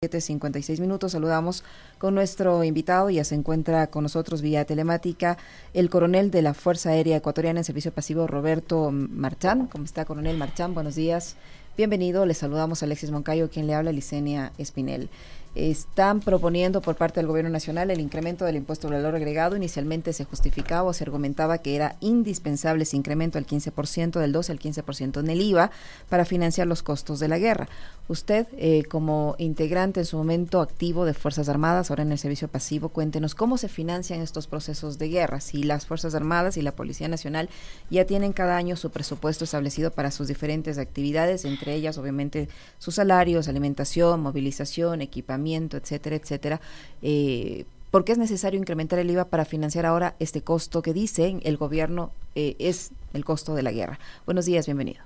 56 minutos. Saludamos con nuestro invitado. Ya se encuentra con nosotros vía telemática el coronel de la Fuerza Aérea Ecuatoriana en Servicio Pasivo, Roberto Marchán. ¿Cómo está, coronel Marchán? Buenos días. Bienvenido. Le saludamos a Alexis Moncayo, quien le habla, Licenia Espinel están proponiendo por parte del Gobierno Nacional el incremento del impuesto al valor agregado. Inicialmente se justificaba o se argumentaba que era indispensable ese incremento al 15%, del 12 al 15% en el IVA para financiar los costos de la guerra. Usted, eh, como integrante en su momento activo de Fuerzas Armadas, ahora en el servicio pasivo, cuéntenos cómo se financian estos procesos de guerra. Si las Fuerzas Armadas y la Policía Nacional ya tienen cada año su presupuesto establecido para sus diferentes actividades, entre ellas, obviamente, sus salarios, alimentación, movilización, equipamiento etcétera, etcétera. Eh, ¿Por qué es necesario incrementar el IVA para financiar ahora este costo que dicen el gobierno eh, es el costo de la guerra? Buenos días, bienvenido.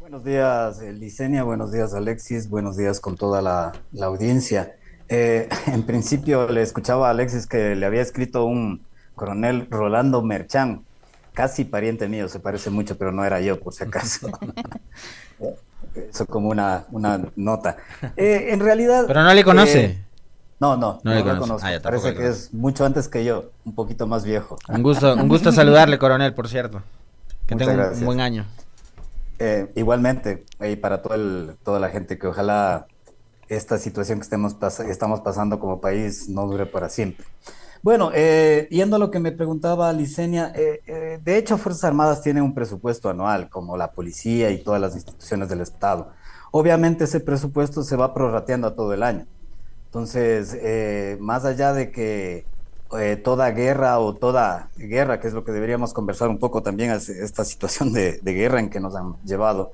Buenos días, Licenia, buenos días, Alexis, buenos días con toda la, audiencia. Eh, en principio le escuchaba a Alexis que le había escrito un coronel Rolando Merchán, casi pariente mío, se parece mucho, pero no era yo, por si acaso. Eso como una, una nota. Eh, en realidad... Pero no le conoce. Eh, no, no, no, le conozco. Ah, Parece que es mucho antes que yo, un poquito más viejo. Un gusto, un gusto saludarle, coronel, por cierto. Que tenga un buen año. Eh, igualmente, y para todo el, toda la gente, que ojalá esta situación que estemos estamos pasando como país no dure para siempre. Bueno, eh, yendo a lo que me preguntaba Licenia, eh, eh, de hecho Fuerzas Armadas tienen un presupuesto anual, como la policía y todas las instituciones del Estado. Obviamente ese presupuesto se va prorrateando a todo el año. Entonces, más allá de que toda guerra o toda guerra, que es lo que deberíamos conversar un poco también, esta situación de, guerra en que nos han llevado,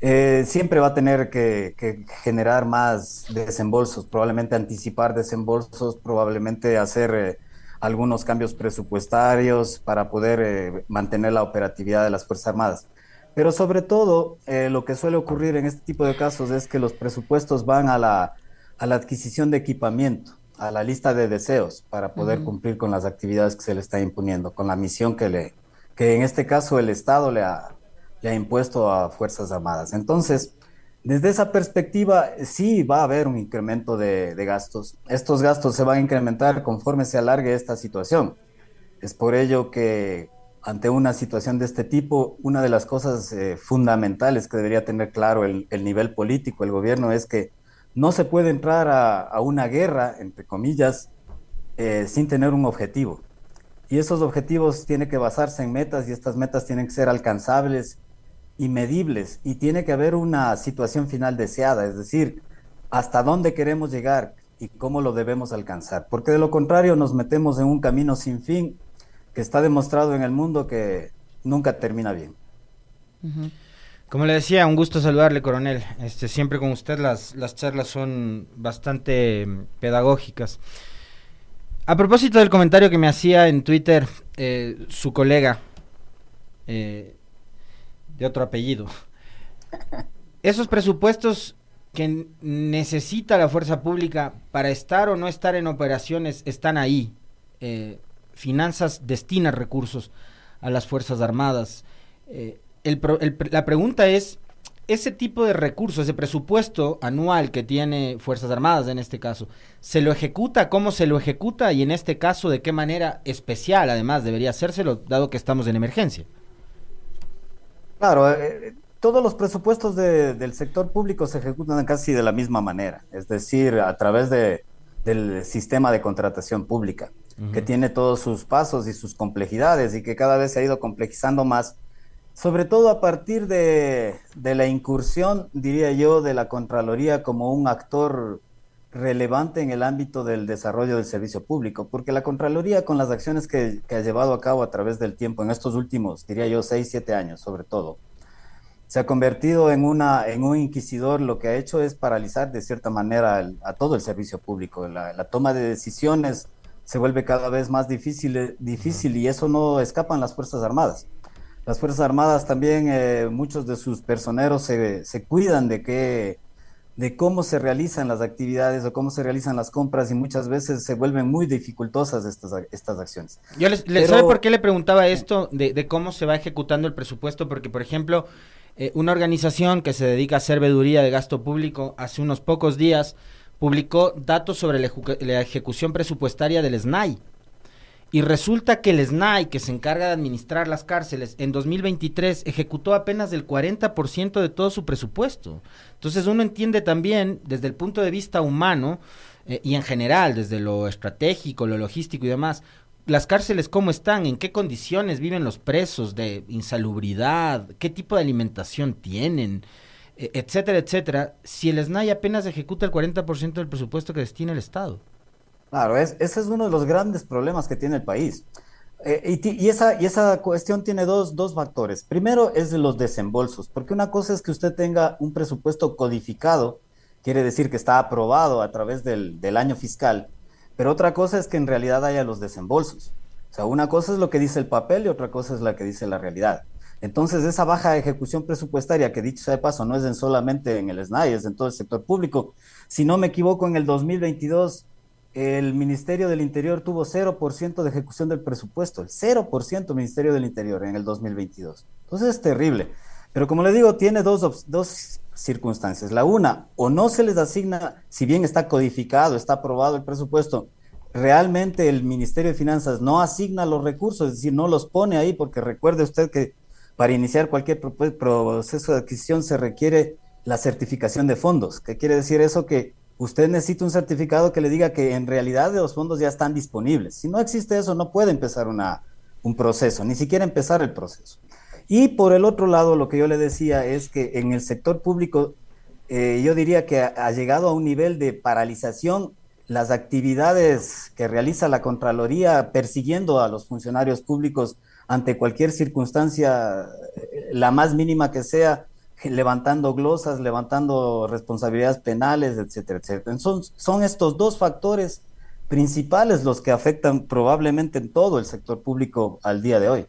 siempre va a tener que, que, generar más desembolsos, probablemente anticipar desembolsos, probablemente hacer algunos cambios presupuestarios para poder eh, mantener la operatividad de las Fuerzas Armadas. Pero sobre todo, eh, lo que suele ocurrir en este tipo de casos es que los presupuestos van a la, a la adquisición de equipamiento, a la lista de deseos para poder cumplir con las actividades que se le está imponiendo, con la misión que, le, que en este caso el Estado le ha, le ha impuesto a Fuerzas Armadas. Entonces, desde esa perspectiva, sí va a haber un incremento de, gastos. Estos gastos se van a incrementar conforme se alargue esta situación. Es por ello que ante una situación de este tipo, una de las cosas eh, fundamentales que debería tener claro el, nivel político, el gobierno, es que no se puede entrar a, una guerra, entre comillas, eh, sin tener un objetivo. Y esos objetivos tienen que basarse en metas y estas metas tienen que ser alcanzables y medibles y tiene que haber una situación final deseada, es decir, hasta dónde queremos llegar y cómo lo debemos alcanzar, porque de lo contrario nos metemos en un camino sin fin que está demostrado en el mundo que nunca termina bien. Como le decía, un gusto saludarle, coronel. Este, siempre con usted las, las charlas son bastante mm, pedagógicas. A propósito del comentario que me hacía en Twitter eh, su colega, eh, de otro apellido. Esos presupuestos que necesita la fuerza pública para estar o no estar en operaciones están ahí. Eh, finanzas destina recursos a las Fuerzas Armadas. Eh, la pregunta es, ese tipo de recursos, ese presupuesto anual que tiene Fuerzas Armadas en este caso, ¿se lo ejecuta? ¿Cómo se lo ejecuta? Y en este caso, ¿de qué manera especial además debería hacérselo, dado que estamos en emergencia? Claro, eh, todos los presupuestos del sector público se ejecutan casi de la misma manera, es decir, a través de, del sistema de contratación pública, que tiene todos sus pasos y sus complejidades y que cada vez se ha ido complejizando más, sobre todo a partir de, de la incursión, diría yo, de la Contraloría como un actor relevante en el ámbito del desarrollo del servicio público, porque la Contraloría con las acciones que, ha llevado a cabo a través del tiempo, en estos últimos, diría yo, seis, siete años sobre todo, se ha convertido en, una, en un inquisidor, lo que ha hecho es paralizar de cierta manera a todo el servicio público. La, toma de decisiones se vuelve cada vez más difícil, difícil y eso no escapan las Fuerzas Armadas. Las Fuerzas Armadas también, eh, muchos de sus personeros se, se cuidan de que de cómo se realizan las actividades o cómo se realizan las compras y muchas veces se vuelven muy dificultosas estas, estas acciones. Yo les, ¿Sabe por qué le preguntaba esto de, cómo se va ejecutando el presupuesto? Porque, por ejemplo, Eh, una organización que se dedica a hacer veduría de gasto público hace unos pocos días publicó datos sobre la, ejecución presupuestaria del SNAI. Y resulta que el SNAI, que se encarga de administrar las cárceles, en 2023 ejecutó apenas el 40% de todo su presupuesto. Entonces uno entiende también, desde el punto de vista humano, eh, y en general, desde lo estratégico, lo logístico y demás, las cárceles cómo están, en qué condiciones viven los presos de insalubridad, qué tipo de alimentación tienen, e, etcétera, etcétera, si el SNAI apenas ejecuta el 40% del presupuesto que destina el Estado. Claro, ese es uno de los grandes problemas que tiene el país. Eh, y, esa, y esa cuestión tiene dos, dos factores. Primero es de los desembolsos, porque una cosa es que usted tenga un presupuesto codificado, quiere decir que está aprobado a través del, del año fiscal, pero otra cosa es que en realidad haya los desembolsos. O sea, una cosa es lo que dice el papel y otra cosa es la que dice la realidad. Entonces, esa baja ejecución presupuestaria, que dicho sea de paso, no es en solamente en el SNAI, es en todo el sector público. Si no me equivoco, en el 2022 el Ministerio del Interior tuvo 0% de ejecución del presupuesto, el 0% Ministerio del Interior en el 2022. Entonces es terrible. Pero como le digo, tiene dos, dos circunstancias. La una, o no se les asigna, si bien está codificado, está aprobado el presupuesto, realmente el Ministerio de Finanzas no asigna los recursos, es decir, no los pone ahí, porque recuerde usted que para iniciar cualquier proceso de adquisición se requiere la certificación de fondos. ¿Qué quiere decir eso? Que usted necesita un certificado que le diga que en realidad los fondos ya están disponibles. Si no existe eso, no puede empezar un proceso, ni siquiera empezar el proceso. Y por el otro lado, lo que yo le decía es que en el sector público, eh, yo diría que ha, llegado a un nivel de paralización las actividades que realiza la Contraloría persiguiendo a los funcionarios públicos ante cualquier circunstancia, eh, la más mínima que sea, levantando glosas, levantando responsabilidades penales, etcétera, etcétera. Son, son estos dos factores principales los que afectan probablemente en todo el sector público al día de hoy.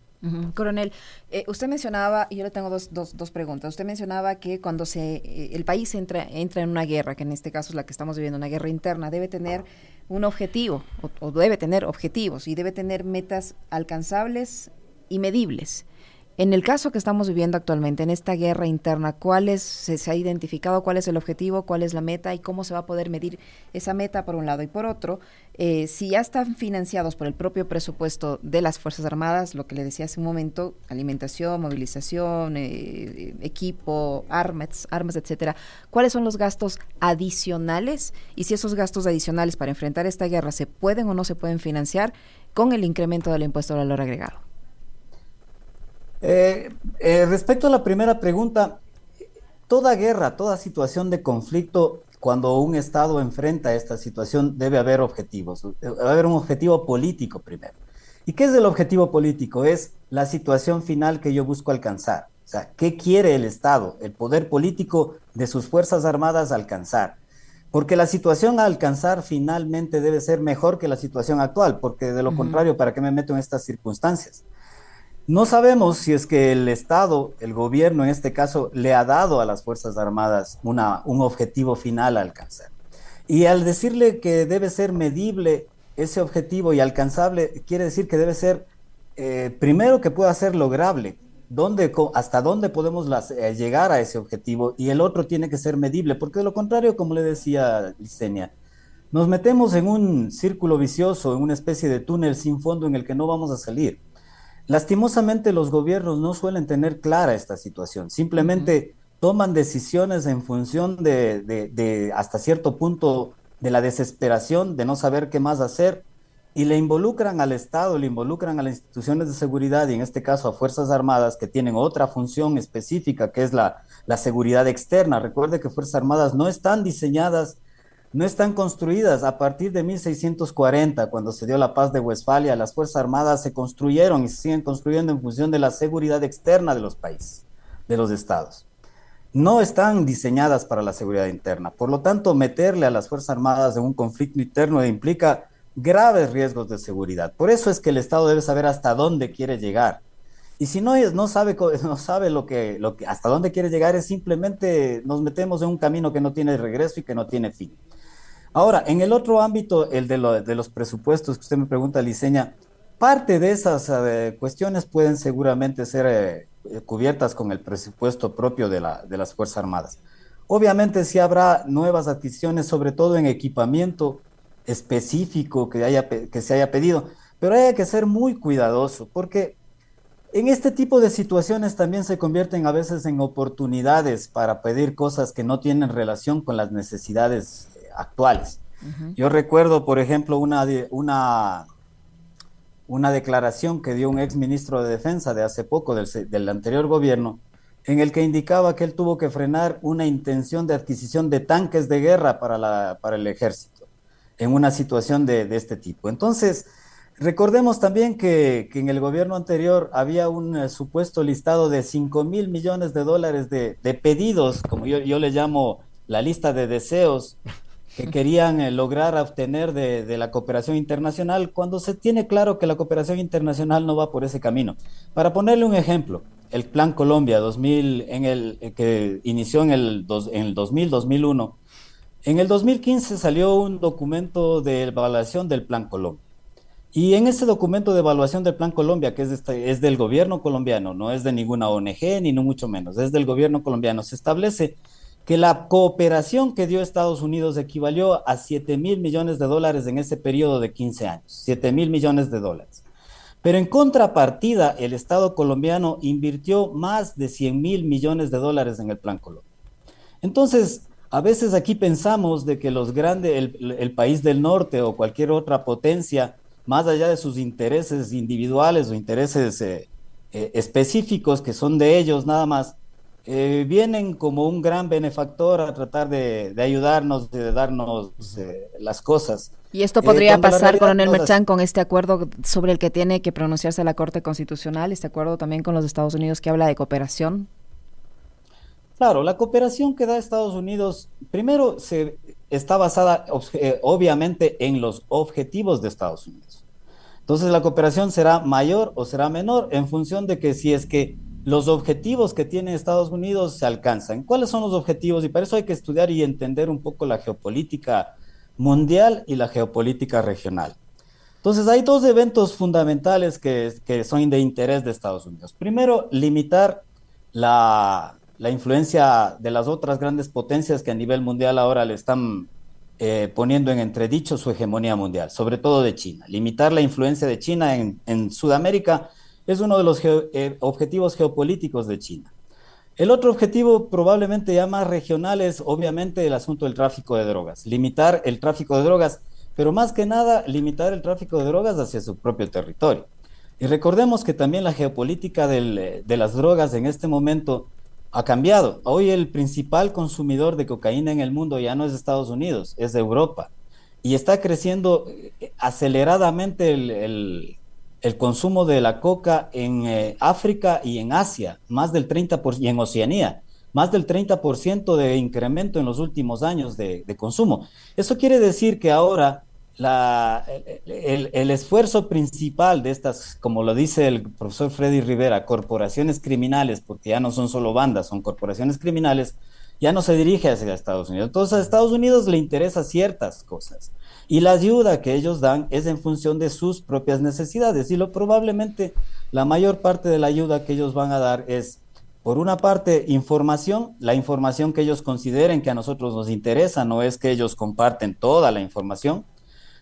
Coronel, eh, usted mencionaba, y yo le tengo dos, dos, dos, preguntas. Usted mencionaba que cuando se eh, el país entra, entra en una guerra, que en este caso es la que estamos viviendo, una guerra interna, debe tener un objetivo, o debe tener objetivos, y debe tener metas alcanzables y medibles. En el caso que estamos viviendo actualmente, en esta guerra interna, ¿cuál es, se, ha identificado cuál es el objetivo, cuál es la meta y cómo se va a poder medir esa meta por un lado? Y por otro, eh, si ya están financiados por el propio presupuesto de las Fuerzas Armadas, lo que le decía hace un momento, alimentación, movilización, eh, equipo, armas, armas, etcétera, ¿cuáles son los gastos adicionales? Y si esos gastos adicionales para enfrentar esta guerra se pueden o no se pueden financiar con el incremento del impuesto al valor agregado. Eh, eh, respecto a la primera pregunta, toda guerra, toda situación de conflicto, cuando un Estado enfrenta esta situación, debe haber objetivos. Debe haber un objetivo político primero. ¿Y qué es el objetivo político? Es la situación final que yo busco alcanzar. O sea, ¿qué quiere el Estado, el poder político de sus Fuerzas Armadas alcanzar? Porque la situación a alcanzar finalmente debe ser mejor que la situación actual, porque de lo contrario, ¿para qué me meto en estas circunstancias? No sabemos si es que el Estado, el gobierno en este caso, le ha dado a las Fuerzas Armadas una, un objetivo final a alcanzar. Y al decirle que debe ser medible ese objetivo y alcanzable, quiere decir que debe ser, eh, primero, que pueda ser lograble, hasta dónde podemos eh, llegar a ese objetivo, y el otro tiene que ser medible, porque de lo contrario, como le decía Licenia, nos metemos en un círculo vicioso, en una especie de túnel sin fondo en el que no vamos a salir. Lastimosamente los gobiernos no suelen tener clara esta situación, simplemente toman decisiones en función de, hasta cierto punto de la desesperación, de no saber qué más hacer, y le involucran al Estado, le involucran a las instituciones de seguridad y en este caso a Fuerzas Armadas que tienen otra función específica que es la, la seguridad externa. Recuerde que Fuerzas Armadas no están diseñadas no están construidas. A partir de 1640, cuando se dio la paz de Westfalia, las Fuerzas Armadas se construyeron y siguen construyendo en función de la seguridad externa de los países, de los estados. No están diseñadas para la seguridad interna. Por lo tanto, meterle a las Fuerzas Armadas en un conflicto interno implica graves riesgos de seguridad. Por eso es que el Estado debe saber hasta dónde quiere llegar. Y si no, no sabe, no sabe lo que, lo que, hasta dónde quiere llegar, es simplemente nos metemos en un camino que no tiene regreso y que no tiene fin. Ahora, en el otro ámbito, el de, los presupuestos que usted me pregunta, Liceña, parte de esas eh, cuestiones pueden seguramente ser eh, cubiertas con el presupuesto propio de, de las Fuerzas Armadas. Obviamente sí habrá nuevas adquisiciones, sobre todo en equipamiento específico que, haya, que se haya pedido, pero hay que ser muy cuidadoso porque en este tipo de situaciones también se convierten a veces en oportunidades para pedir cosas que no tienen relación con las necesidades actuales. Yo recuerdo, por ejemplo, una, una una declaración que dio un ex ministro de Defensa de hace poco del, anterior gobierno, en el que indicaba que él tuvo que frenar una intención de adquisición de tanques de guerra para, la, para el ejército en una situación de, este tipo. Entonces, recordemos también que, en el gobierno anterior había un eh, supuesto listado de 5 mil millones de dólares de, pedidos, como yo, yo le llamo la lista de deseos que querían eh, lograr obtener de, la cooperación internacional cuando se tiene claro que la cooperación internacional no va por ese camino. Para ponerle un ejemplo, el Plan Colombia 2000, en el, eh, que inició en el, en el 2000-2001, en el 2015 salió un documento de evaluación del Plan Colombia. Y en ese documento de evaluación del Plan Colombia, que es, este, es del gobierno colombiano, no es de ninguna ONG ni no mucho menos, es del gobierno colombiano, se establece que la cooperación que dio Estados Unidos equivalió a 7 mil millones de dólares en ese periodo de 15 años, 7 mil millones de dólares. Pero en contrapartida, el Estado colombiano invirtió más de 100 mil millones de dólares en el Plan Colombia. Entonces, a veces aquí pensamos de que los grandes, el, país del norte o cualquier otra potencia, más allá de sus intereses individuales o intereses eh, eh, específicos que son de ellos nada más, eh, vienen como un gran benefactor a tratar de, ayudarnos, de darnos eh, las cosas. ¿Y esto podría eh, pasar, coronel Merchan, con este acuerdo sobre el que tiene que pronunciarse la Corte Constitucional, este acuerdo también con los Estados Unidos que habla de cooperación? Claro, la cooperación que da Estados Unidos, primero, se, está basada obviamente en los objetivos de Estados Unidos. Entonces, la cooperación será mayor o será menor en función de que si es que los objetivos que tiene Estados Unidos se alcanzan. ¿Cuáles son los objetivos? Y para eso hay que estudiar y entender un poco la geopolítica mundial y la geopolítica regional. Entonces, hay dos eventos fundamentales que, son de interés de Estados Unidos. Primero, limitar la, influencia de las otras grandes potencias que a nivel mundial ahora le están eh, poniendo en entredicho su hegemonía mundial, sobre todo de China. Limitar la influencia de China en, en Sudamérica es uno de los eh, objetivos geopolíticos de China. El otro objetivo probablemente ya más regional es obviamente el asunto del tráfico de drogas, limitar el tráfico de drogas, pero más que nada limitar el tráfico de drogas hacia su propio territorio. Y recordemos que también la geopolítica de las drogas en este momento ha cambiado. Hoy el principal consumidor de cocaína en el mundo ya no es Estados Unidos, es Europa. Y está creciendo eh, aceleradamente el, el consumo de la coca en eh, África y en Asia, más del 30%, y en Oceanía, más del 30% de incremento en los últimos años de, consumo. Eso quiere decir que ahora el, esfuerzo principal de estas, como lo dice el profesor Freddy Rivera, corporaciones criminales, porque ya no son solo bandas, son corporaciones criminales, ya no se dirige hacia Estados Unidos. Entonces a Estados Unidos le interesa ciertas cosas. Y la ayuda que ellos dan es en función de sus propias necesidades. Y lo probablemente la mayor parte de la ayuda que ellos van a dar es, por una parte, información, la información que ellos consideren que a nosotros nos interesa, no es que ellos comparten toda la información,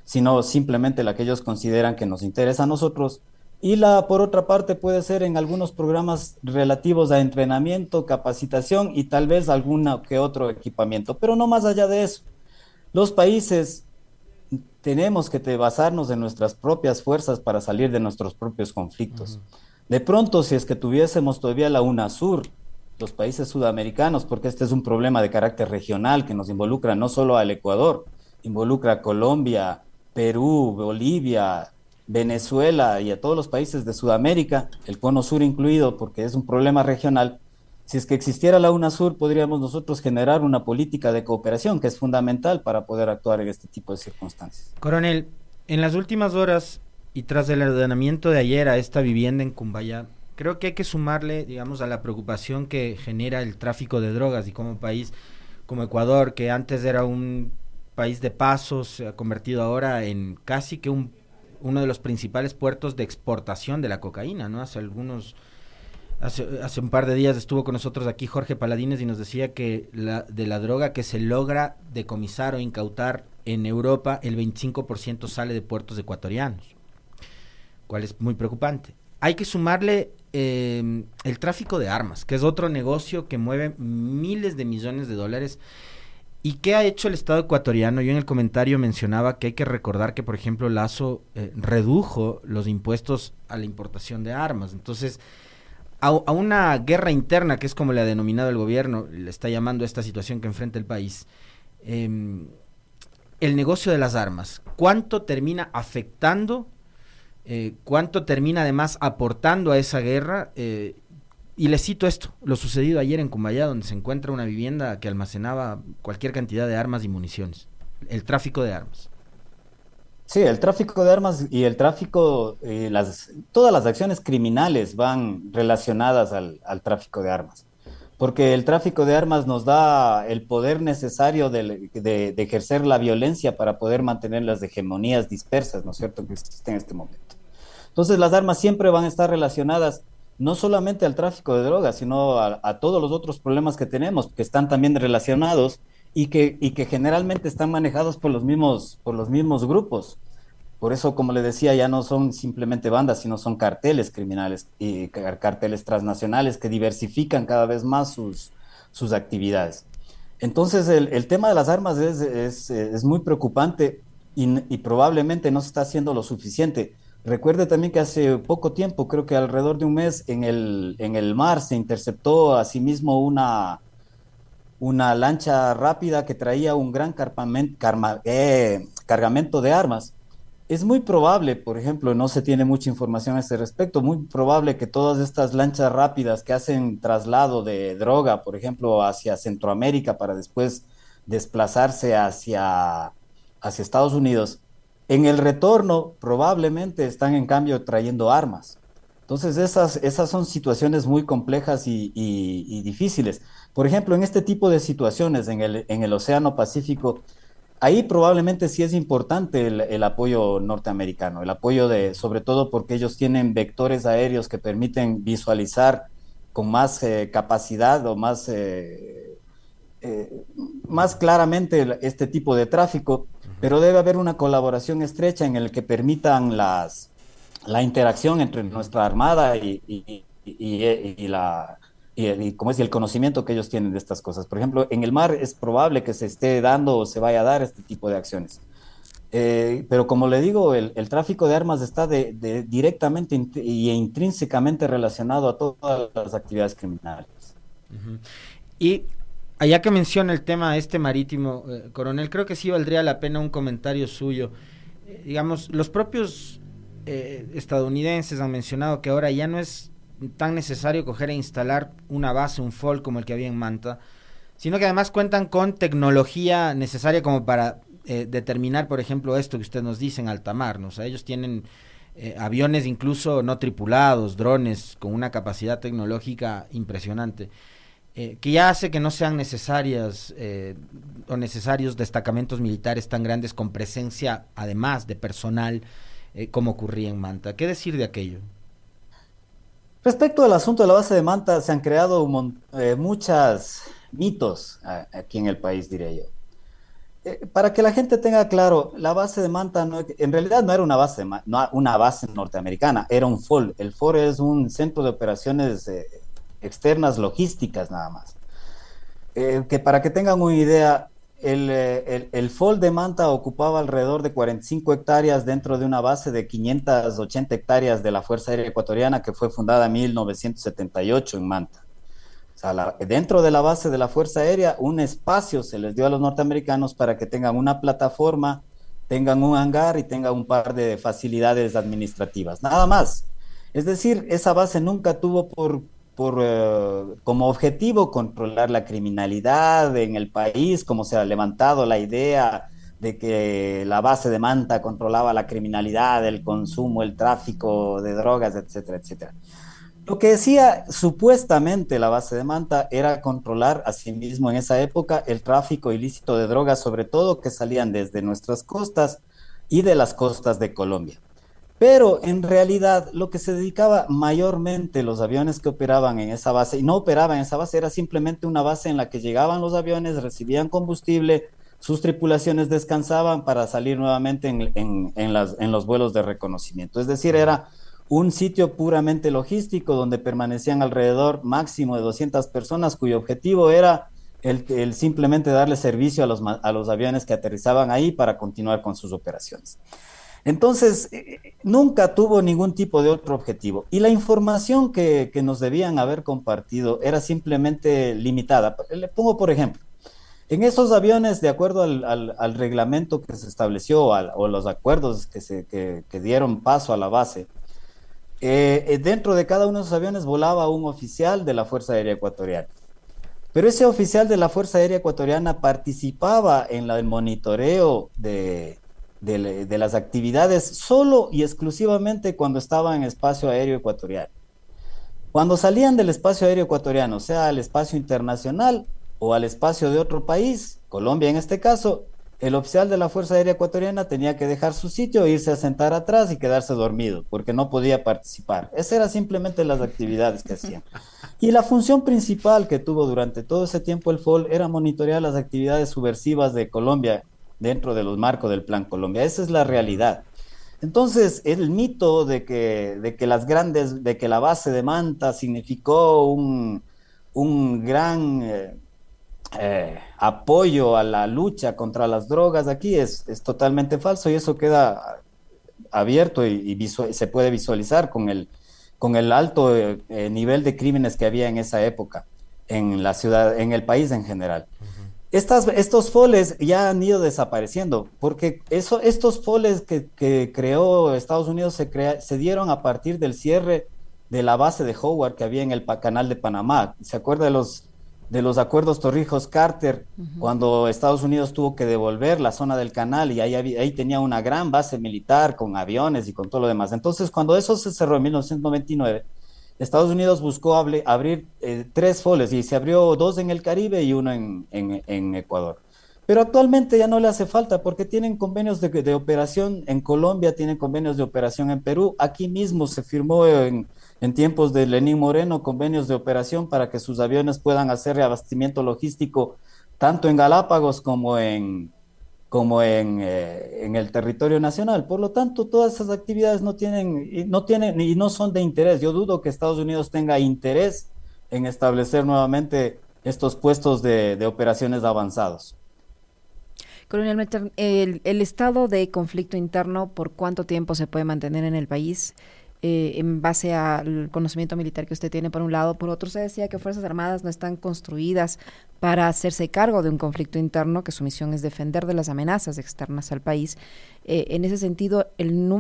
sino simplemente la que ellos consideran que nos interesa a nosotros. Y la, por otra parte, puede ser en algunos programas relativos a entrenamiento, capacitación y tal vez alguna que otro equipamiento, pero no más allá de eso. Los países tenemos que basarnos en nuestras propias fuerzas para salir de nuestros propios conflictos. De pronto, si es que tuviésemos todavía la UNASUR, los países sudamericanos, porque este es un problema de carácter regional que nos involucra no solo al Ecuador, involucra a Colombia, Perú, Bolivia, Venezuela y a todos los países de Sudamérica, el cono sur incluido, porque es un problema regional, si es que existiera la UNASUR, podríamos nosotros generar una política de cooperación que es fundamental para poder actuar en este tipo de circunstancias. Coronel, en las últimas horas y tras el ordenamiento de ayer a esta vivienda en Cumbaya, creo que hay que sumarle, digamos, a la preocupación que genera el tráfico de drogas y como país como Ecuador, que antes era un país de pasos, se ha convertido ahora en casi que un uno de los principales puertos de exportación de la cocaína, ¿no? Hace algunos, hace, hace un par de días estuvo con nosotros aquí Jorge Paladines y nos decía que la, de la droga que se logra decomisar o incautar en Europa, el 25% sale de puertos ecuatorianos, cual es muy preocupante. Hay que sumarle eh, el tráfico de armas, que es otro negocio que mueve miles de millones de dólares. ¿Y qué ha hecho el Estado ecuatoriano? Yo en el comentario mencionaba que hay que recordar que, por ejemplo, Lazo eh, redujo los impuestos a la importación de armas. Entonces, a, una guerra interna, que es como le ha denominado el gobierno, le está llamando esta situación que enfrenta el país, em, el negocio de las armas, ¿cuánto termina afectando eh, cuánto termina además aportando a esa guerra. Eh, y le cito esto, lo sucedido ayer en Cumbayá, donde se encuentra una vivienda que almacenaba cualquier cantidad de armas y municiones. El tráfico de armas. Sí, el tráfico de armas y el tráfico, eh, las, todas las acciones criminales van relacionadas al, tráfico de armas, porque el tráfico de armas nos da el poder necesario de, ejercer la violencia para poder mantener las hegemonías dispersas, ¿no es cierto?, que existen en este momento. Entonces las armas siempre van a estar relacionadas no solamente al tráfico de drogas, sino a, todos los otros problemas que tenemos, que están también relacionados y que, y que generalmente están manejados por los, mismos, por los mismos grupos. Por eso, como le decía, ya no son simplemente bandas, sino son carteles criminales y carteles transnacionales que diversifican cada vez más sus, sus actividades. Entonces, el, el tema de las armas es, es, es muy preocupante y, y, probablemente no se está haciendo lo suficiente. Recuerde también que hace poco tiempo, creo que alrededor de un mes, en el, en el mar se interceptó asimismo una, una lancha rápida que traía un gran eh, cargamento de armas. Es muy probable, por ejemplo, no se tiene mucha información a ese respecto, muy probable que todas estas lanchas rápidas que hacen traslado de droga, por ejemplo, hacia Centroamérica para después desplazarse hacia, hacia Estados Unidos, en el retorno probablemente están en cambio trayendo armas. Entonces esas, esas son situaciones muy complejas y, difíciles. Por ejemplo, en este tipo de situaciones en el, en el Océano Pacífico, ahí probablemente sí es importante el, apoyo norteamericano, el apoyo de, sobre todo porque ellos tienen vectores aéreos que permiten visualizar con más eh, capacidad o más, eh, eh, más claramente este tipo de tráfico pero debe haber una colaboración estrecha en el que permitan las, la interacción entre nuestra armada y, y, la y, como es el conocimiento que ellos tienen de estas cosas. Por ejemplo, en el mar es probable que se esté dando o se vaya a dar este tipo de acciones. Eh, pero como le digo, el, tráfico de armas está directamente y intrínsecamente relacionado a todas las actividades criminales. Y allá que menciona el tema este marítimo, eh, coronel, creo que sí valdría la pena un comentario suyo. Eh, digamos, los propios estadounidenses han mencionado que ahora ya no es tan necesario coger e instalar una base, un FOL como el que había en Manta, sino que además cuentan con tecnología necesaria como para determinar, por ejemplo, esto que usted nos dice en alta mar, ¿no? O sea, ellos tienen aviones incluso no tripulados, drones con una capacidad tecnológica impresionante. Eh, que ya hace que no sean necesarias eh, o necesarios destacamentos militares tan grandes con presencia, además de personal, eh, como ocurría en Manta. ¿Qué decir de aquello? Respecto al asunto de la base de Manta, se han creado muchos mitos aquí en el país, diré yo. para que la gente tenga claro, la base de Manta en realidad no era una base, no, una base norteamericana, era un FOL. El FOL es un centro de operaciones externas logísticas nada más. Eh, que para que tengan una idea, el, eh, el, FOL de Manta ocupaba alrededor de 45 hectáreas dentro de una base de 580 hectáreas de la Fuerza Aérea Ecuatoriana que fue fundada en 1978 en Manta. Dentro de la base de la Fuerza Aérea, un espacio se les dio a los norteamericanos para que tengan una plataforma, tengan un hangar y tengan un par de facilidades administrativas, nada más. Es decir, esa base nunca tuvo por por, eh, como objetivo controlar la criminalidad en el país, como se ha levantado la idea de que la base de Manta controlaba la criminalidad, el consumo, el tráfico de drogas, etcétera, etcétera. Lo que decía supuestamente la base de Manta era controlar asimismo en esa época el tráfico ilícito de drogas, sobre todo que salían desde nuestras costas y de las costas de Colombia. Pero en realidad lo que se dedicaba mayormente los aviones que operaban en esa base, y no operaban en esa base, era simplemente una base en la que llegaban los aviones, recibían combustible, sus tripulaciones descansaban para salir nuevamente en, los vuelos de reconocimiento. Es decir, era un sitio puramente logístico donde permanecían alrededor máximo de 200 personas cuyo objetivo era el, simplemente darle servicio a los, a los aviones que aterrizaban ahí para continuar con sus operaciones. Entonces, eh, nunca tuvo ningún tipo de otro objetivo. Y la información que, nos debían haber compartido era simplemente limitada. Le pongo por ejemplo, en esos aviones, de acuerdo al, reglamento que se estableció o los acuerdos que, se, que, dieron paso a la base, eh, eh, dentro de cada uno de esos aviones volaba un oficial de la Fuerza Aérea Ecuatoriana. Pero ese oficial de la Fuerza Aérea Ecuatoriana participaba en el monitoreo de, de, las actividades solo y exclusivamente cuando estaba en espacio aéreo ecuatoriano. Cuando salían del espacio aéreo ecuatoriano, sea al espacio internacional o al espacio de otro país, Colombia en este caso, el oficial de la Fuerza Aérea Ecuatoriana tenía que dejar su sitio, irse a sentar atrás y quedarse dormido, porque no podía participar. Esas eran simplemente las actividades que hacían. Y la función principal que tuvo durante todo ese tiempo el FOL era monitorear las actividades subversivas de Colombia dentro de los marcos del Plan Colombia. Esa es la realidad. Entonces, el mito de que, de que las grandes, de que la base de Manta significó un, un gran eh, eh, apoyo a la lucha contra las drogas aquí es, totalmente falso y eso queda abierto y, se puede visualizar con el, con el alto eh, nivel de crímenes que había en esa época en la ciudad, en el país en general estos foles ya han ido desapareciendo, porque eso, estos foles que, creó Estados Unidos se, se dieron a partir del cierre de la base de Howard que había en el canal de Panamá. ¿Se acuerda de los, de los acuerdos Torrijos-Carter, cuando Estados Unidos tuvo que devolver la zona del canal y ahí, ahí tenía una gran base militar con aviones y con todo lo demás? Entonces, cuando eso se cerró en 1999, Estados Unidos buscó abrir eh, tres foles y se abrió dos en el Caribe y uno en, Ecuador. Pero actualmente ya no le hace falta porque tienen convenios de, operación en Colombia, tienen convenios de operación en Perú. Aquí mismo se firmó en, tiempos de Lenín Moreno convenios de operación para que sus aviones puedan hacer reabastecimiento logístico tanto en Galápagos como en, como en, eh, en, el territorio nacional. Por lo tanto, todas esas actividades no tienen, no tienen y no son de interés. Yo dudo que Estados Unidos tenga interés en establecer nuevamente estos puestos de, de operaciones avanzados. Coronel el, el, estado de conflicto interno, ¿por cuánto tiempo se puede mantener en el país? Eh, en base al conocimiento militar que usted tiene por un lado, por otro se decía que Fuerzas Armadas no están construidas para hacerse cargo de un conflicto interno, que su misión es defender de las amenazas externas al país. Eh, en ese sentido,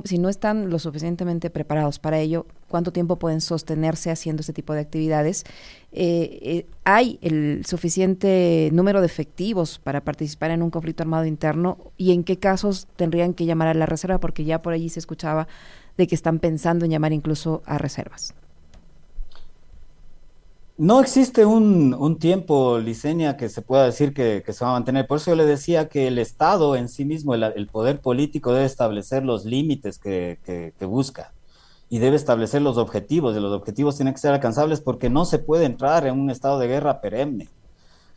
si no están lo suficientemente preparados para ello, ¿cuánto tiempo pueden sostenerse haciendo ese tipo de actividades? Eh, ¿Hay el suficiente número de efectivos para participar en un conflicto armado interno? ¿Y en qué casos tendrían que llamar a la reserva? Porque ya por allí se escuchaba de que están pensando en llamar incluso a reservas? No existe un, tiempo, Licenia, que se pueda decir que, se va a mantener. Por eso yo le decía que el Estado en sí mismo, el, poder político, debe establecer los límites que, busca y debe establecer los objetivos. Y los objetivos tienen que ser alcanzables porque no se puede entrar en un estado de guerra perenne.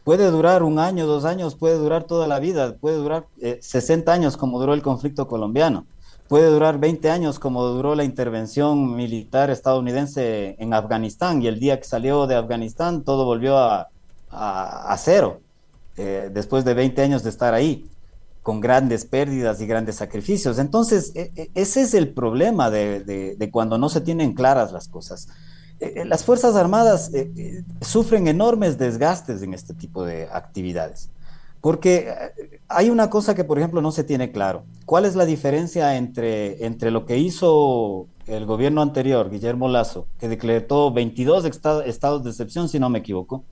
Puede durar un año, dos años, puede durar toda la vida, puede durar 60 eh, años como duró el conflicto colombiano puede durar 20 años como duró la intervención militar estadounidense en Afganistán y el día que salió de Afganistán todo volvió a, a, cero, eh, después de 20 años de estar ahí, con grandes pérdidas y grandes sacrificios. Entonces, e, e, ese es el problema de, de, cuando no se tienen claras las cosas. Eh, las Fuerzas Armadas sufren enormes desgastes en este tipo de actividades. Porque eh, hay una cosa que, por ejemplo, no se tiene claro. ¿Cuál es la diferencia entre, entre lo que hizo el gobierno anterior, Guillermo Lazo, que decretó 22 estados de excepción, si no me equivoco?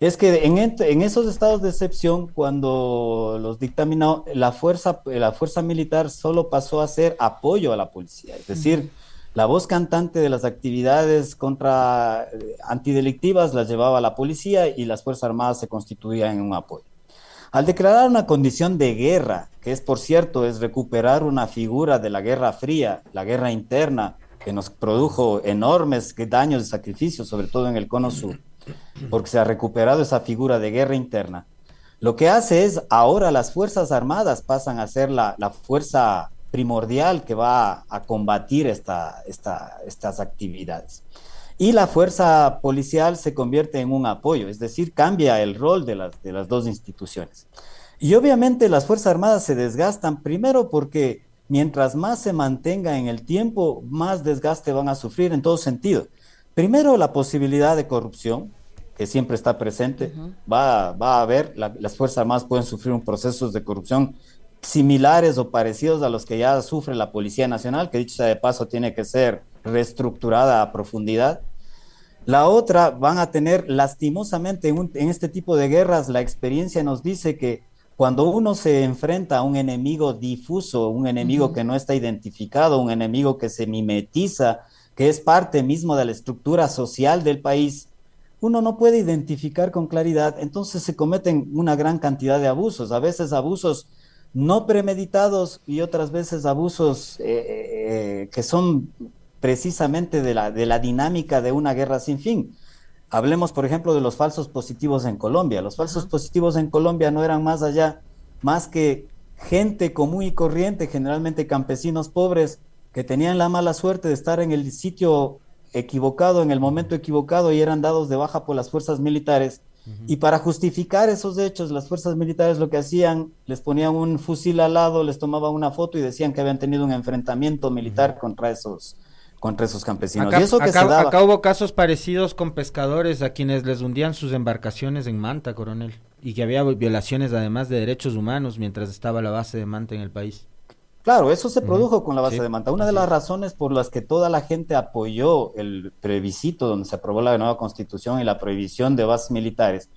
Es que en, en esos estados de excepción, cuando los dictaminó, la fuerza, la fuerza militar solo pasó a ser apoyo a la policía. Es decir, la voz cantante de las actividades contra eh, antidelictivas las llevaba la policía y las Fuerzas Armadas se constituían en un apoyo. Al declarar una condición de guerra, que es por cierto, es recuperar una figura de la Guerra Fría, la guerra interna, que nos produjo enormes daños y sacrificios, sobre todo en el cono sur, porque se ha recuperado esa figura de guerra interna. Lo que hace es, ahora las Fuerzas Armadas pasan a ser la, fuerza primordial que va a, combatir esta, estas actividades. Y la fuerza policial se convierte en un apoyo, es decir, cambia el rol de las, de las dos instituciones. Y obviamente las Fuerzas Armadas se desgastan primero porque mientras más se mantenga en el tiempo, más desgaste van a sufrir en todo sentido. Primero, la posibilidad de corrupción, que siempre está presente, va, va, a haber, las Fuerzas Armadas pueden sufrir un proceso de corrupción similares o parecidos a los que ya sufre la Policía Nacional, que dicho sea de paso tiene que ser reestructurada a profundidad. La otra, van a tener lastimosamente en, en este tipo de guerras, la experiencia nos dice que cuando uno se enfrenta a un enemigo difuso, un enemigo que no está identificado, un enemigo que se mimetiza, que es parte mismo de la estructura social del país, uno no puede identificar con claridad, entonces se cometen una gran cantidad de abusos, a veces abusos no premeditados y otras veces abusos eh, eh, que son precisamente de la, de la dinámica de una guerra sin fin. Hablemos, por ejemplo, de los falsos positivos en Colombia. Los falsos positivos en Colombia no eran más allá, más que gente común y corriente, generalmente campesinos pobres, que tenían la mala suerte de estar en el sitio equivocado, en el momento equivocado, y eran dados de baja por las fuerzas militares. Y para justificar esos hechos, las fuerzas militares lo que hacían, les ponían un fusil al lado, les tomaban una foto y decían que habían tenido un enfrentamiento militar contra esos, contra esos campesinos. Acá, eso que acá, hubo casos parecidos con pescadores a quienes les hundían sus embarcaciones en Manta, coronel, y que había violaciones además de derechos humanos mientras estaba la base de Manta en el país. Claro, eso se produjo con la base de Manta. Una de las razones por las que toda la gente apoyó el plebiscito donde se aprobó la nueva constitución y la prohibición de bases militares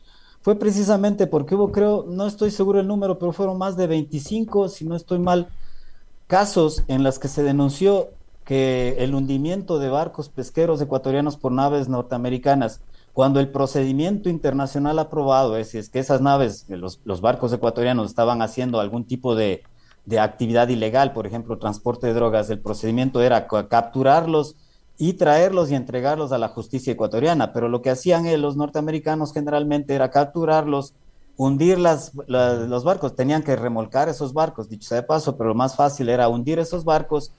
fue precisamente porque hubo, creo, no estoy seguro el número, pero fueron más de 25, si no estoy mal, casos en los que se denunció el hundimiento de barcos pesqueros ecuatorianos por naves norteamericanas, cuando el procedimiento internacional aprobado es, es que esas naves, los, los, barcos ecuatorianos estaban haciendo algún tipo de, de, actividad ilegal, por ejemplo, transporte de drogas, el procedimiento era capturarlos y traerlos y entregarlos a la justicia ecuatoriana, pero lo que hacían eh, los norteamericanos generalmente era capturarlos, hundir las, los barcos, tenían que remolcar esos barcos, dicho sea de paso, pero lo más fácil era hundir esos barcos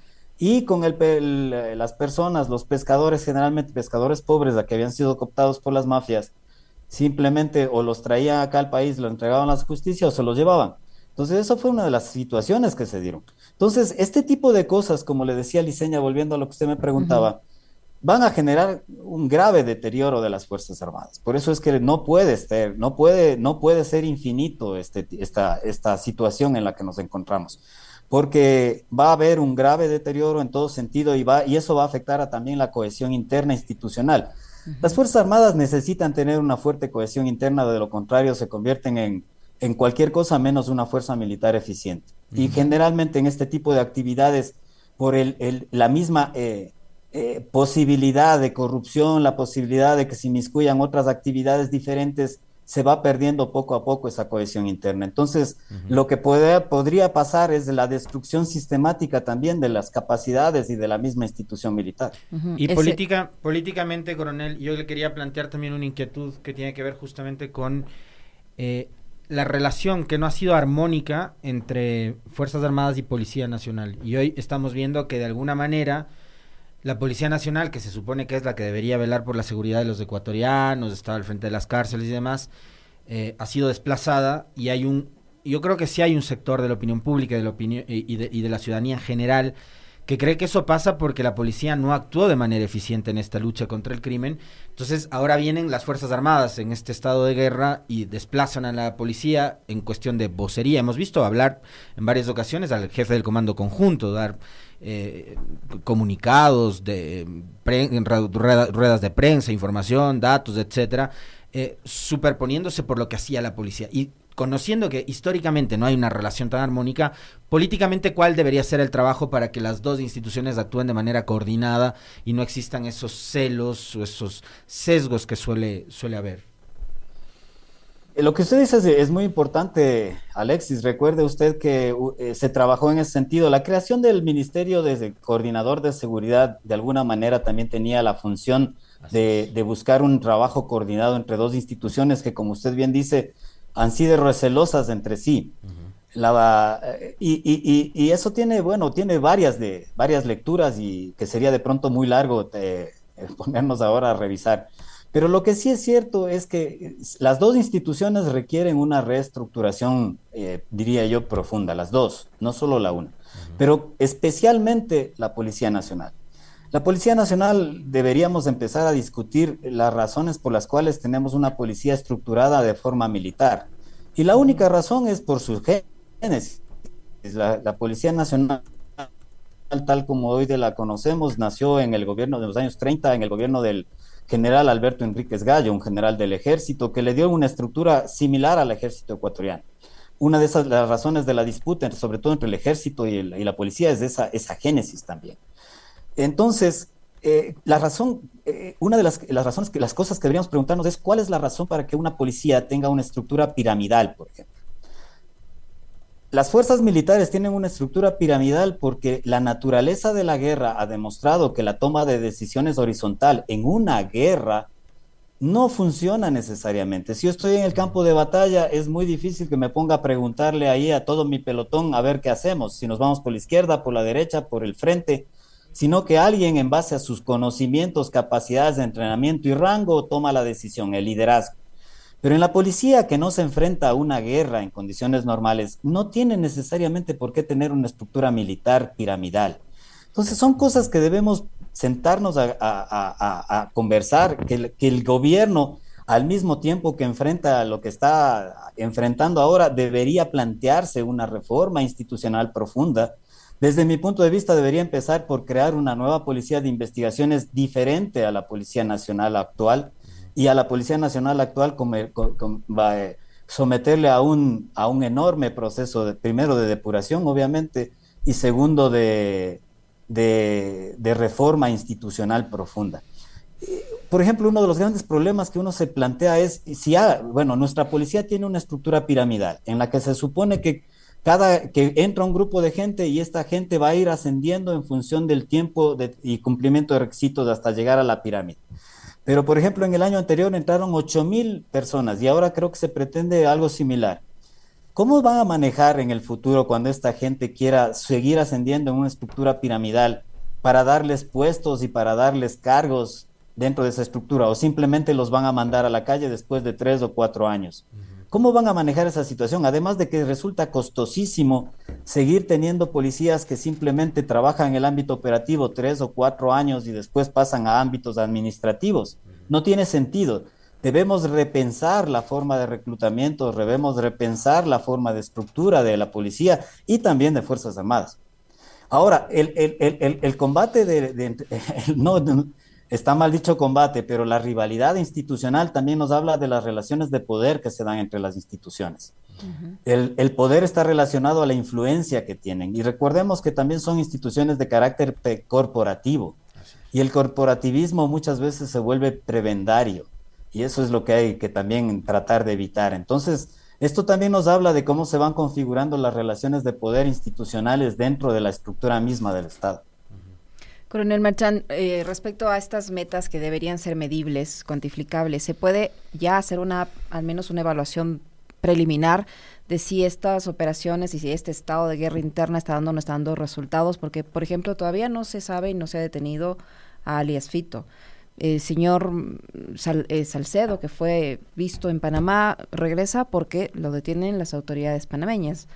y con el, las personas, los pescadores, generalmente pescadores pobres, que habían sido cooptados por las mafias, simplemente o los traían acá al país, lo entregaban a la justicia o se los llevaban. Entonces, eso fue una de las situaciones que se dieron. Entonces, este tipo de cosas, como le decía Liceña, volviendo a lo que usted me preguntaba, van a generar un grave deterioro de las Fuerzas Armadas. Por eso es que no puede ser, no puede, no puede ser infinito este, esta, esta situación en la que nos encontramos porque va a haber un grave deterioro en todo sentido y, va, y eso va a afectar a también la cohesión interna institucional. Las Fuerzas Armadas necesitan tener una fuerte cohesión interna, de lo contrario se convierten en, en cualquier cosa menos una fuerza militar eficiente. Y generalmente en este tipo de actividades, por el, el, la misma eh, eh, posibilidad de corrupción, la posibilidad de que se inmiscuyan otras actividades diferentes, se va perdiendo poco a poco esa cohesión interna. Entonces, lo que puede, podría pasar es la destrucción sistemática también de las capacidades y de la misma institución militar. Y política, políticamente, coronel, yo le quería plantear también una inquietud que tiene que ver justamente con eh, la relación que no ha sido armónica entre Fuerzas Armadas y Policía Nacional. Y hoy estamos viendo que de alguna manera la Policía Nacional, que se supone que es la que debería velar por la seguridad de los ecuatorianos, estaba al frente de las cárceles y demás, eh, ha sido desplazada y hay un, yo creo que sí hay un sector de la opinión pública de la opinión, y, de, y de la ciudadanía en general que cree que eso pasa porque la policía no actuó de manera eficiente en esta lucha contra el crimen. Entonces ahora vienen las Fuerzas Armadas en este estado de guerra y desplazan a la policía en cuestión de vocería. Hemos visto hablar en varias ocasiones al jefe del comando conjunto, dar eh, comunicados, de ruedas de prensa, información, datos, etcétera, eh, superponiéndose por lo que hacía la policía. Y conociendo que históricamente no hay una relación tan armónica, políticamente cuál debería ser el trabajo para que las dos instituciones actúen de manera coordinada y no existan esos celos o esos sesgos que suele, suele haber. Lo que usted dice es, muy importante, Alexis. Recuerde usted que eh, se trabajó en ese sentido. La creación del Ministerio de Coordinador de Seguridad de alguna manera también tenía la función de, buscar un trabajo coordinado entre dos instituciones que, como usted bien dice, han sido recelosas entre sí. Eh, y, eso tiene, bueno, tiene varias, de, varias lecturas y que sería de pronto muy largo eh, ponernos ahora a revisar. Pero lo que sí es cierto es que las dos instituciones requieren una reestructuración, eh, diría yo, profunda, las dos, no solo la una, pero especialmente la Policía Nacional. La Policía Nacional deberíamos empezar a discutir las razones por las cuales tenemos una policía estructurada de forma militar. Y la única razón es por su génesis. La, la Policía Nacional tal como hoy de la conocemos, nació en el gobierno de los años 30, en el gobierno del general Alberto Enríquez Gallo, un general del ejército, que le dio una estructura similar al ejército ecuatoriano. Una de esas las razones de la disputa, sobre todo entre el ejército y, la policía, es esa, esa génesis también. Entonces, eh, la razón, eh, una de las, las, razones, que las cosas que deberíamos preguntarnos es cuál es la razón para que una policía tenga una estructura piramidal, por ejemplo. Las fuerzas militares tienen una estructura piramidal porque la naturaleza de la guerra ha demostrado que la toma de decisiones horizontal en una guerra no funciona necesariamente. Si yo estoy en el campo de batalla, es muy difícil que me ponga a preguntarle ahí a todo mi pelotón a ver qué hacemos, si nos vamos por la izquierda, por la derecha, por el frente, sino que alguien en base a sus conocimientos, capacidades de entrenamiento y rango toma la decisión, el liderazgo. Pero en la policía que no se enfrenta a una guerra en condiciones normales, no tiene necesariamente por qué tener una estructura militar piramidal. Entonces son cosas que debemos sentarnos a, conversar, que, el gobierno al mismo tiempo que enfrenta lo que está enfrentando ahora, debería plantearse una reforma institucional profunda. Desde mi punto de vista, debería empezar por crear una nueva policía de investigaciones diferente a la Policía Nacional actual, y a la Policía Nacional actual va, eh, someterle a un, a un enorme proceso, primero de depuración, obviamente, y segundo de, de, reforma institucional profunda. Eh, por ejemplo, uno de los grandes problemas que uno se plantea es si, bueno, nuestra policía tiene una estructura piramidal en la que se supone que cada que entra un grupo de gente y esta gente va a ir ascendiendo en función del tiempo y cumplimiento de requisitos hasta llegar a la pirámide. Pero, por ejemplo, en el año anterior entraron 8 mil personas y ahora creo que se pretende algo similar. ¿Cómo van a manejar en el futuro cuando esta gente quiera seguir ascendiendo en una estructura piramidal para darles puestos y para darles cargos dentro de esa estructura o simplemente los van a mandar a la calle después de tres o cuatro años? ¿Cómo van a manejar esa situación? Además de que resulta costosísimo seguir teniendo policías que simplemente trabajan en el ámbito operativo tres o cuatro años y después pasan a ámbitos administrativos. No tiene sentido. Debemos repensar la forma de reclutamiento, debemos repensar la forma de estructura de la policía y también de Fuerzas Armadas. Ahora, el, combate de, no, está mal dicho combate, pero la rivalidad institucional también nos habla de las relaciones de poder que se dan entre las instituciones. el, poder está relacionado a la influencia que tienen. Y recordemos que también son instituciones de carácter corporativo. Y el corporativismo muchas veces se vuelve prebendario. Y eso es lo que hay que también tratar de evitar. Entonces, esto también nos habla de cómo se van configurando las relaciones de poder institucionales dentro de la estructura misma del Estado. Coronel Marchán, eh, respecto a estas metas que deberían ser medibles, cuantificables, ¿se puede ya hacer una, al menos una evaluación preliminar de si estas operaciones y si este estado de guerra interna está dando o no está dando resultados? Porque, por ejemplo, todavía no se sabe y no se ha detenido a alias Fito. El señor eh, Salcedo, que fue visto en Panamá, regresa porque lo detienen las autoridades panameñas.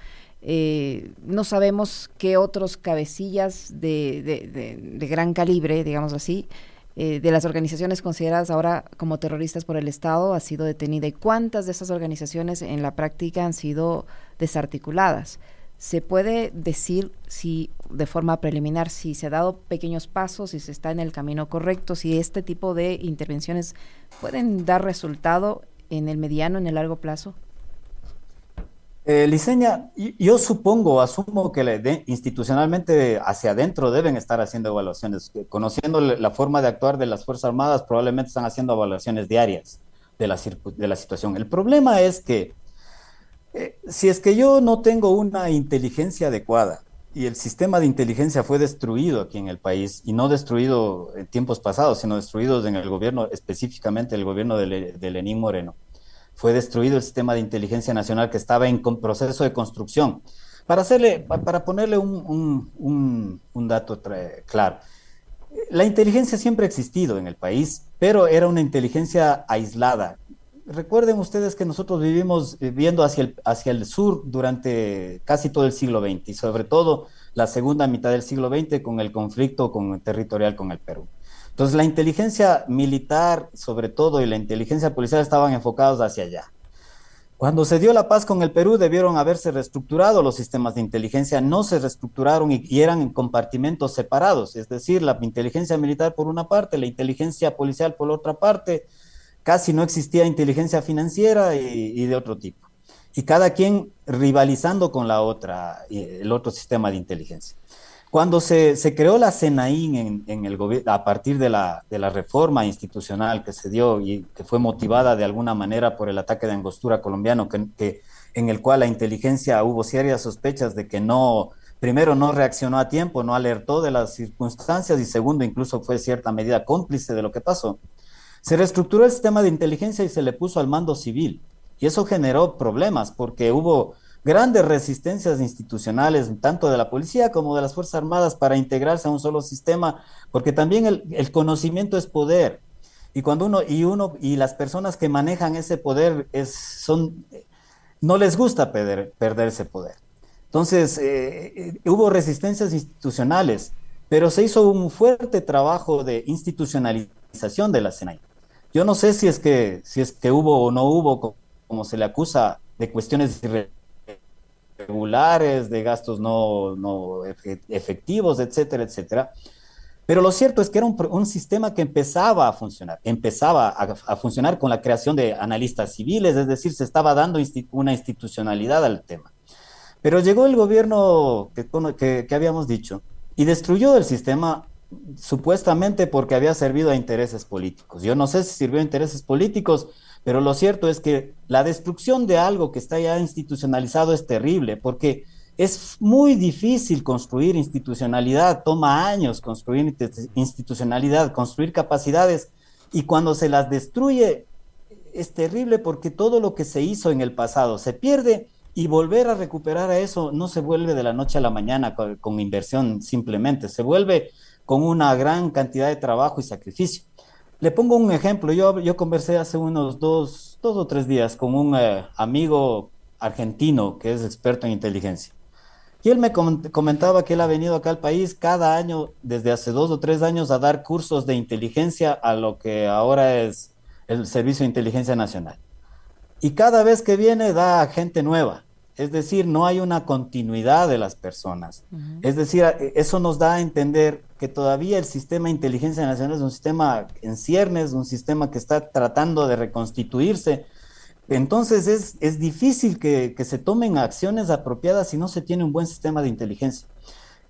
Eh, no sabemos qué otros cabecillas de, gran calibre, digamos así, eh, de las organizaciones consideradas ahora como terroristas por el Estado ha sido detenida y cuántas de esas organizaciones en la práctica han sido desarticuladas. ¿Se puede decir si de forma preliminar si se ha dado pequeños pasos, si se está en el camino correcto, si este tipo de intervenciones pueden dar resultado en el mediano, en el largo plazo? Eh, Liceña, yo supongo, asumo que institucionalmente hacia adentro deben estar haciendo evaluaciones. Conociendo la forma de actuar de las Fuerzas Armadas, probablemente están haciendo evaluaciones diarias de la, de la situación. El problema es que eh, si es que yo no tengo una inteligencia adecuada y el sistema de inteligencia fue destruido aquí en el país, y no destruido en tiempos pasados, sino destruido en el gobierno, específicamente el gobierno de, de Lenín Moreno, fue destruido el sistema de inteligencia nacional que estaba en proceso de construcción. Para, hacerle, para ponerle un, un, dato claro, la inteligencia siempre ha existido en el país, pero era una inteligencia aislada, recuerden ustedes que nosotros vivimos viendo hacia el, hacia el sur durante casi todo el siglo XX y sobre todo la segunda mitad del siglo XX con el conflicto con, territorial con el Perú. Entonces la inteligencia militar sobre todo y la inteligencia policial estaban enfocados hacia allá. Cuando se dio la paz con el Perú debieron haberse reestructurado los sistemas de inteligencia, no se reestructuraron y, y eran en compartimentos separados, es decir, la inteligencia militar por una parte, la inteligencia policial por otra parte, casi no existía inteligencia financiera y, de otro tipo. Y cada quien rivalizando con la otra, el otro sistema de inteligencia. Cuando se, creó la CENAIN en, el a partir de la, de la, reforma institucional que se dio y que fue motivada de alguna manera por el ataque de angostura colombiano, que, en el cual la inteligencia hubo serias sospechas de que no, primero no reaccionó a tiempo, no alertó de las circunstancias y segundo incluso fue cierta medida cómplice de lo que pasó. Se reestructuró el sistema de inteligencia y se le puso al mando civil. Y eso generó problemas porque hubo grandes resistencias institucionales, tanto de la policía como de las Fuerzas Armadas, para integrarse a un solo sistema, porque también el, conocimiento es poder. Y cuando uno y uno y las personas que manejan ese poder es, son, no les gusta perder, perder ese poder. Entonces, eh, eh, hubo resistencias institucionales, pero se hizo un fuerte trabajo de institucionalización de la SENAI. Yo no sé si es que, si es que hubo o no hubo, como se le acusa, de cuestiones irregulares, de gastos no, no efectivos, etcétera, etcétera. Pero lo cierto es que era un, sistema que empezaba a funcionar, empezaba a, funcionar con la creación de analistas civiles, es decir, se estaba dando una institucionalidad al tema. Pero llegó el gobierno que, que habíamos dicho y destruyó el sistema supuestamente porque había servido a intereses políticos. Yo no sé si sirvió a intereses políticos, pero lo cierto es que la destrucción de algo que está ya institucionalizado es terrible, porque es muy difícil construir institucionalidad, toma años construir institucionalidad, construir capacidades, y cuando se las destruye es terrible porque todo lo que se hizo en el pasado se pierde y volver a recuperar a eso no se vuelve de la noche a la mañana con, con inversión simplemente, se vuelve con una gran cantidad de trabajo y sacrificio. Le pongo un ejemplo. Yo, yo conversé hace unos dos, dos o tres días con un eh, amigo argentino que es experto en inteligencia. Y él me comentaba que él ha venido acá al país cada año, desde hace dos o tres años, a dar cursos de inteligencia a lo que ahora es el Servicio de Inteligencia Nacional. Y cada vez que viene da gente nueva. Es decir, no hay una continuidad de las personas. Es decir, eso nos da a entender que todavía el sistema de inteligencia nacional es un sistema en ciernes, un sistema que está tratando de reconstituirse. Entonces es, es difícil que, se tomen acciones apropiadas si no se tiene un buen sistema de inteligencia.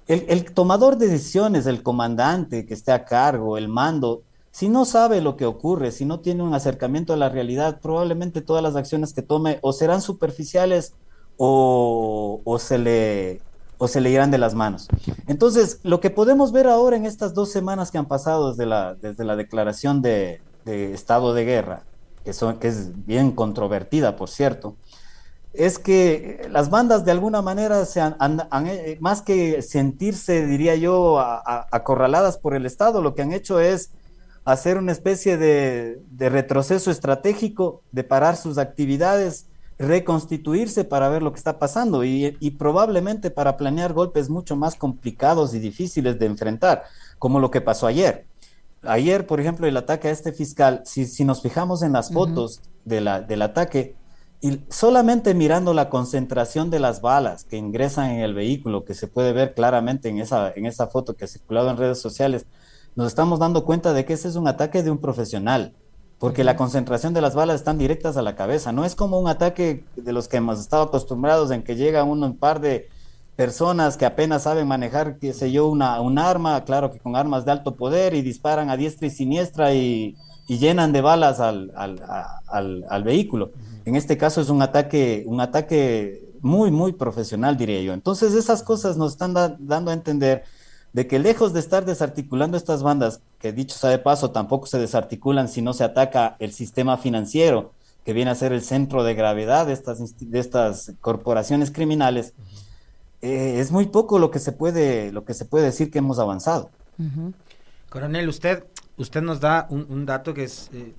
El, el tomador de decisiones, el comandante que esté a cargo, el mando, si no sabe lo que ocurre, si no tiene un acercamiento a la realidad, probablemente todas las acciones que tome o serán superficiales o, se le, o se le irán de las manos. Entonces, lo que podemos ver ahora en estas dos semanas que han pasado desde la, desde la declaración de, estado de guerra, que, son, que es bien controvertida, por cierto, es que las bandas de alguna manera se han, eh, más que sentirse, diría yo, acorraladas por el Estado, lo que han hecho es hacer una especie de retroceso estratégico, de parar sus actividades, reconstituirse para ver lo que está pasando y, probablemente para planear golpes mucho más complicados y difíciles de enfrentar, como lo que pasó ayer. Ayer, por ejemplo, el ataque a este fiscal, si, nos fijamos en las fotos de la, del ataque, y solamente mirando la concentración de las balas que ingresan en el vehículo, que se puede ver claramente en esa, en esa foto que ha circulado en redes sociales, nos estamos dando cuenta de que ese es un ataque de un profesional porque la concentración de las balas están directas a la cabeza. No es como un ataque de los que hemos estado acostumbrados en que llega uno un par de, personas que apenas saben manejar, qué sé yo, una, un arma, claro que con armas de alto poder y disparan a diestra y siniestra y, llenan de balas al, al, vehículo. En este caso es un ataque, un ataque muy, muy profesional, diría yo. Entonces esas cosas nos están dando a entender de que lejos de estar desarticulando estas bandas, que dicho sea de paso, tampoco se desarticulan si no se ataca el sistema financiero, que viene a ser el centro de gravedad de estas, de estas corporaciones criminales, eh, es muy poco lo que se puede, lo que se puede decir que hemos avanzado. Coronel, usted, usted nos da un, dato que es eh,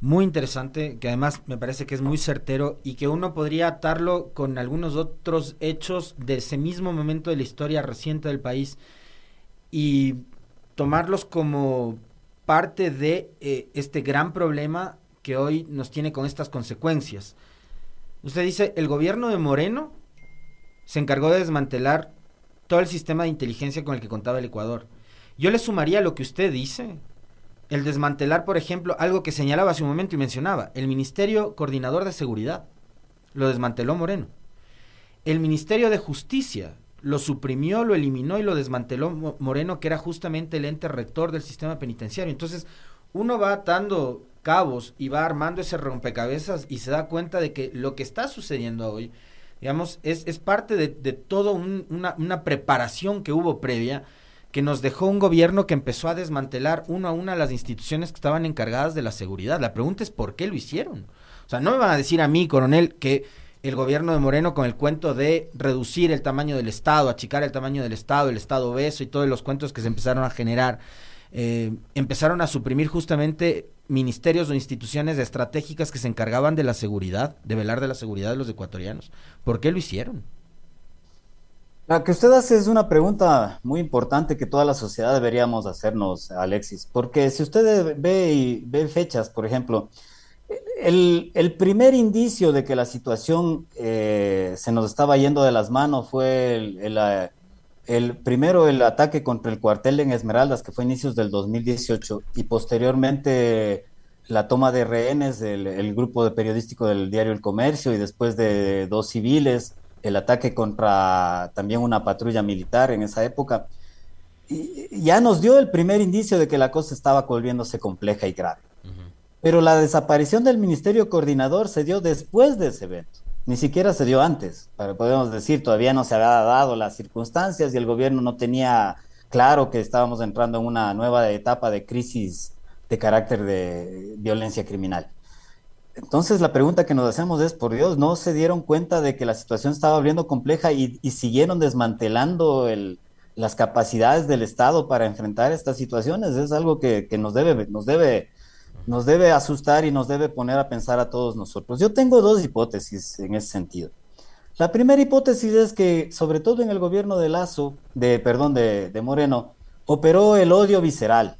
muy interesante, que además me parece que es muy certero y que uno podría atarlo con algunos otros hechos de ese mismo momento de la historia reciente del país. Y tomarlos como parte de eh, este gran problema que hoy nos tiene con estas consecuencias. Usted dice, el gobierno de Moreno se encargó de desmantelar todo el sistema de inteligencia con el que contaba el Ecuador. Yo le sumaría lo que usted dice, el desmantelar, por ejemplo, algo que señalaba hace un momento y mencionaba, el Ministerio Coordinador de Seguridad, lo desmanteló Moreno. El Ministerio de Justicia lo suprimió, lo eliminó y lo desmanteló Moreno, que era justamente el ente rector del sistema penitenciario. Entonces, uno va atando cabos y va armando ese rompecabezas y se da cuenta de que lo que está sucediendo hoy digamos, es, es parte de, de toda una, una, preparación que hubo previa que nos dejó un gobierno que empezó a desmantelar uno a una las instituciones que estaban encargadas de la seguridad. La pregunta es por qué lo hicieron. O sea, no me van a decir a mí, coronel, que el gobierno de Moreno con el cuento de reducir el tamaño del Estado, achicar el tamaño del Estado, el Estado obeso y todos los cuentos que se empezaron a generar, eh, empezaron a suprimir justamente ministerios o instituciones estratégicas que se encargaban de la seguridad, de velar de la seguridad de los ecuatorianos. ¿Por qué lo hicieron? La que usted hace es una pregunta muy importante que toda la sociedad deberíamos hacernos, Alexis, porque si usted ve, y, ve fechas, por ejemplo, el, primer indicio de que la situación eh, se nos estaba yendo de las manos fue el, el, primero el ataque contra el cuartel en Esmeraldas, que fue a inicios del 2018, y posteriormente la toma de rehenes del grupo de periodístico del diario El Comercio y después de dos civiles, el ataque contra también una patrulla militar en esa época. Y ya nos dio el primer indicio de que la cosa estaba volviéndose compleja y grave. Pero la desaparición del ministerio coordinador se dio después de ese evento, ni siquiera se dio antes. Podemos decir, todavía no se había dado las circunstancias y el gobierno no tenía claro que estábamos entrando en una nueva etapa de crisis de carácter de violencia criminal. Entonces la pregunta que nos hacemos es, por Dios, ¿no se dieron cuenta de que la situación estaba abriendo compleja y, siguieron desmantelando las capacidades del Estado para enfrentar estas situaciones? Es algo que, nos, debe, nos, debe, nos debe asustar y nos debe poner a pensar a todos nosotros. Yo tengo dos hipótesis en ese sentido. La primera hipótesis es que, sobre todo en el gobierno de Lazo, de, perdón, de Moreno, operó el odio visceral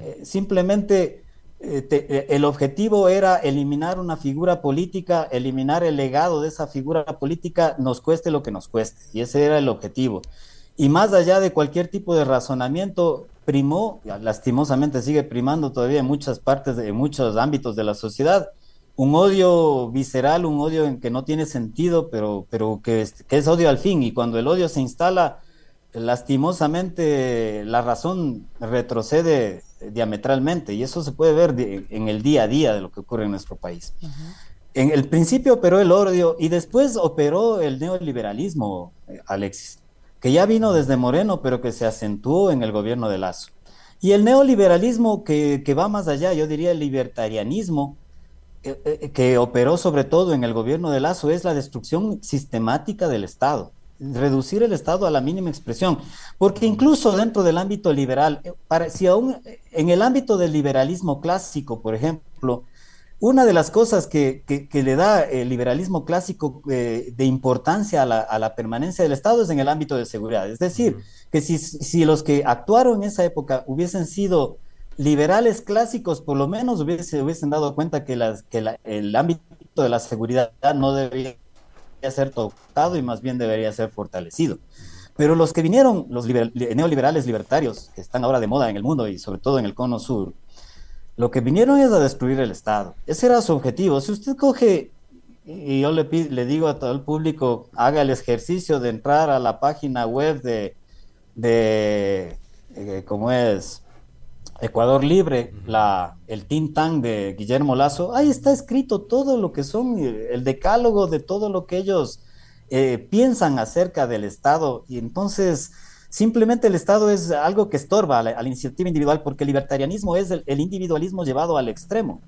eh, simplemente eh, eh, el objetivo era eliminar una figura política, eliminar el legado de esa figura política, nos cueste lo que nos cueste. Y ese era el objetivo. Y más allá de cualquier tipo de razonamiento, primó, lastimosamente sigue primando todavía en muchas partes, en muchos ámbitos de la sociedad, un odio visceral, un odio en que no tiene sentido, pero, pero que, que es odio al fin. Y cuando el odio se instala, lastimosamente la razón retrocede diametralmente y eso se puede ver en el día a día de lo que ocurre en nuestro país. En el principio operó el odio y después operó el neoliberalismo, Alexis, que ya vino desde Moreno, pero que se acentuó en el gobierno de Lazo. Y el neoliberalismo que, va más allá, yo diría el libertarianismo, eh, eh, que operó sobre todo en el gobierno de Lazo, es la destrucción sistemática del Estado reducir el Estado a la mínima expresión, porque incluso dentro del ámbito liberal, eh, para, si aún en el ámbito del liberalismo clásico, por ejemplo, una de las cosas que, le da el liberalismo clásico eh, de importancia a la, permanencia del Estado es en el ámbito de seguridad. Es decir, que si, los que actuaron en esa época hubiesen sido liberales clásicos, por lo menos hubiese, hubiesen dado cuenta que, las, que el ámbito de la seguridad no debería ser tocado y más bien debería ser fortalecido. Pero los que vinieron, los neoliberales libertarios, que están ahora de moda en el mundo y sobre todo en el cono sur, lo que vinieron es a destruir el Estado. Ese era su objetivo. Si usted coge y yo le, le digo a todo el público, haga el ejercicio de entrar a la página web de, de eh, ¿cómo es? Ecuador Libre, la, el Tintán de Guillermo Lazo, ahí está escrito todo lo que son, eh, el decálogo de todo lo que ellos eh, piensan acerca del Estado. Y entonces, simplemente el Estado es algo que estorba a la, iniciativa individual, porque el libertarianismo es el individualismo llevado al extremo.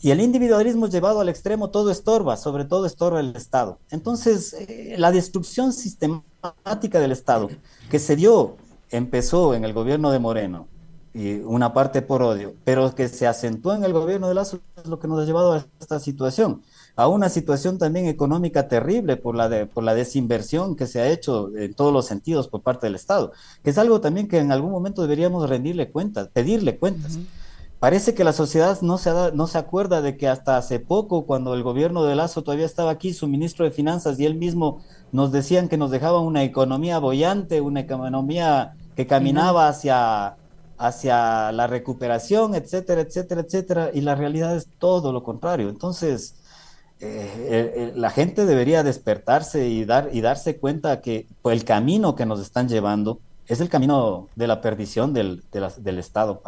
Y el individualismo llevado al extremo todo estorba, sobre todo estorba el Estado. Entonces, eh, la destrucción sistemática del Estado que se dio, empezó en el gobierno de Moreno, y una parte por odio, pero que se acentuó en el gobierno de Lazo es lo que nos ha llevado a esta situación, a una situación también económica terrible por la, de, por la desinversión que se ha hecho en todos los sentidos por parte del Estado, que es algo también que en algún momento deberíamos rendirle cuentas, pedirle cuentas. Parece que la sociedad no se, no se acuerda de que hasta hace poco, cuando el gobierno de Lazo todavía estaba aquí, su ministro de Finanzas y él mismo nos decían que nos dejaba una economía bollante, una economía que caminaba hacia, hacia la recuperación, etcétera, etcétera, etcétera, y la realidad es todo lo contrario. Entonces, eh, la gente debería despertarse y, dar, y darse cuenta que el camino que nos están llevando es el camino de la perdición del, del Estado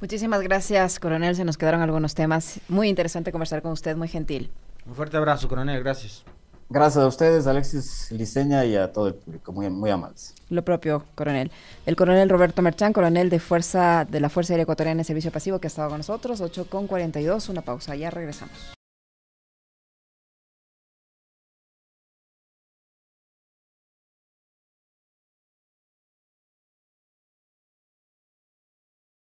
Muchísimas gracias, coronel. Se nos quedaron algunos temas. Muy interesante conversar con usted, muy gentil. Un fuerte abrazo, coronel. Gracias. Gracias a ustedes, Alexis Liceña, y a todo el público. Muy, muy amables. Lo propio, coronel. El coronel Roberto Merchán, coronel de fuerza de la Fuerza Aérea Ecuatoriana de Servicio Pasivo, que ha estado con nosotros. 8 con 42. Una pausa. Ya regresamos.